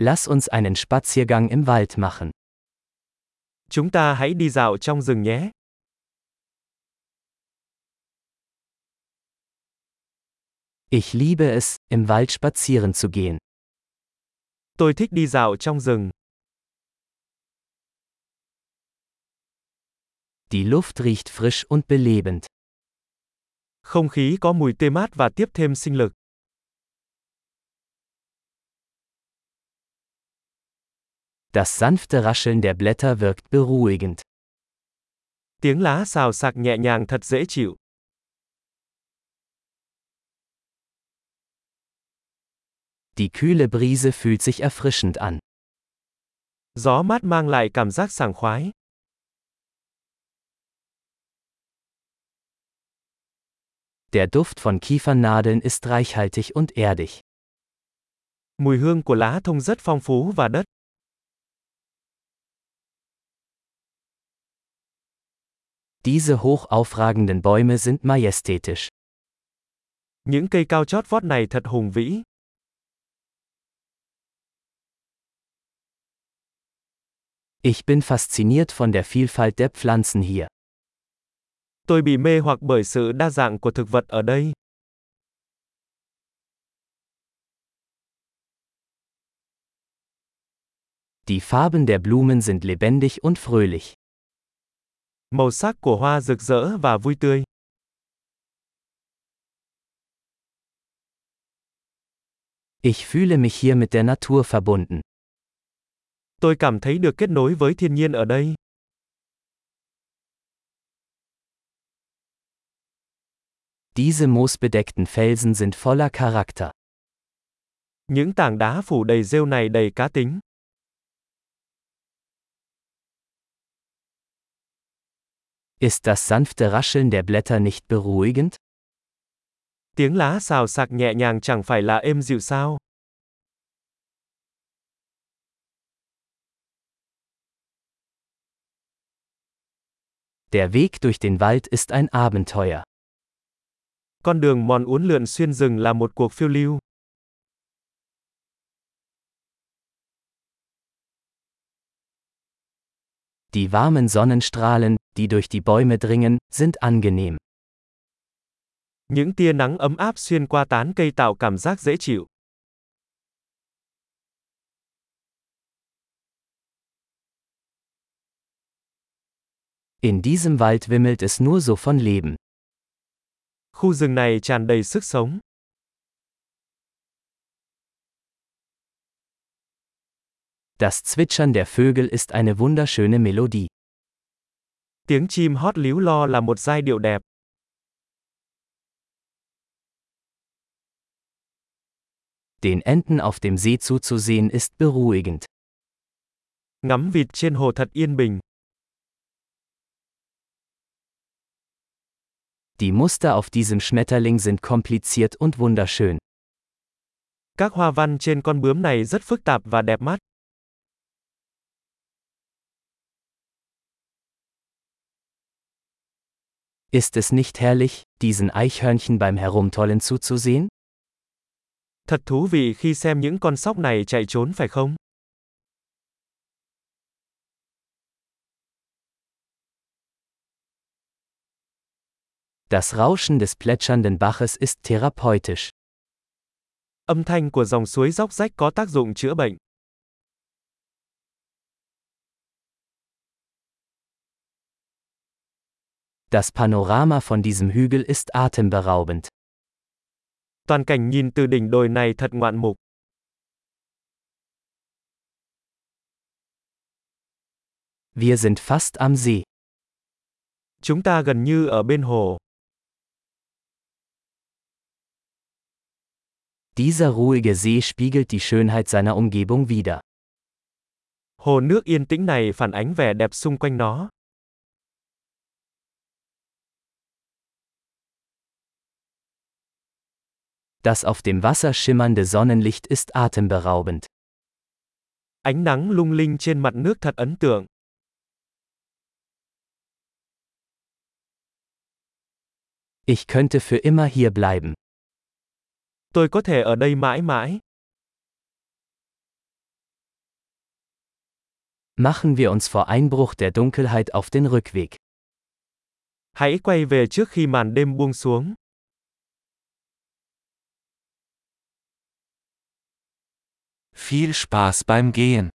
Lass uns einen Spaziergang im Wald machen. Chúng ta hãy đi dạo trong rừng nhé. Ich liebe es, im Wald spazieren zu gehen. Tôi thích đi dạo trong rừng. Die Luft riecht frisch und belebend. Không khí có mùi tê mát và tiếp thêm sinh lực. Das sanfte Rascheln der Blätter wirkt beruhigend. Tiếng lá xào xạc nhẹ nhàng thật dễ chịu. Die kühle Brise fühlt sich erfrischend an. Gió mát mang lại cảm giác sảng khoái. Der Duft von Kiefernadeln ist reichhaltig und erdig. Mùi hương của lá thông rất phong phú và đất. Diese hoch aufragenden Bäume sind majestätisch. Những cây cao chót vót này thật hùng vĩ. Ich bin fasziniert von der Vielfalt der Pflanzen hier. Tôi bị mê hoặc bởi sự đa dạng của thực vật ở đây. Die Farben der Blumen sind lebendig und fröhlich. Màu sắc của hoa rực rỡ và vui tươi. Ich fühle mich hier mit der Natur verbunden. Tôi cảm thấy được kết nối với thiên nhiên ở đây. Diese moosbedeckten Felsen sind voller Charakter. Những tảng đá phủ đầy rêu này đầy cá tính. Ist das sanfte Rascheln der Blätter nicht beruhigend? Tiếng lá xào xạc nhẹ nhàng chẳng phải là êm dịu sao? Der Weg durch den Wald ist ein Abenteuer. Con đường mòn uốn lượn xuyên rừng là một cuộc phiêu lưu. Die warmen Sonnenstrahlen, die durch die Bäume dringen, sind angenehm. Những tia nắng ấm áp xuyên qua tán cây tạo cảm giác dễ chịu. In diesem Wald wimmelt es nur so von Leben. Khu rừng này tràn đầy sức sống. Das Zwitschern der Vögel ist eine wunderschöne Melodie. Tiếng chim hót líu lo là một giai điệu đẹp. Den Enten auf dem See zuzusehen ist beruhigend. Ngắm vịt trên hồ thật yên bình. Die Muster auf diesem Schmetterling sind kompliziert und wunderschön. Các hoa văn trên con bướm này rất phức tạp và đẹp mắt. Ist es nicht herrlich, diesen Eichhörnchen beim Herumtollen zuzusehen? Thật thú vị khi xem những con sóc này chạy trốn phải không? Das Rauschen des plätschernden Baches ist therapeutisch. Âm thanh của dòng suối róc rách có tác dụng chữa bệnh. Das Panorama von diesem Hügel ist atemberaubend. Toàn cảnh nhìn từ đỉnh đồi này thật ngoạn mục. Wir sind fast am See. Chúng ta gần như ở bên hồ. Dieser ruhige See spiegelt die Schönheit seiner Umgebung wider. Hồ nước yên tĩnh này phản ánh vẻ đẹp xung quanh nó. Das auf dem Wasser schimmernde Sonnenlicht ist atemberaubend. Ánh nắng lung linh trên mặt nước thật ấn tượng. Ich könnte für immer hier bleiben. Tôi có thể ở đây mãi mãi. Machen wir uns vor Einbruch der Dunkelheit auf den Rückweg. Hãy quay về trước khi màn đêm buông xuống. Viel Spaß beim Gehen.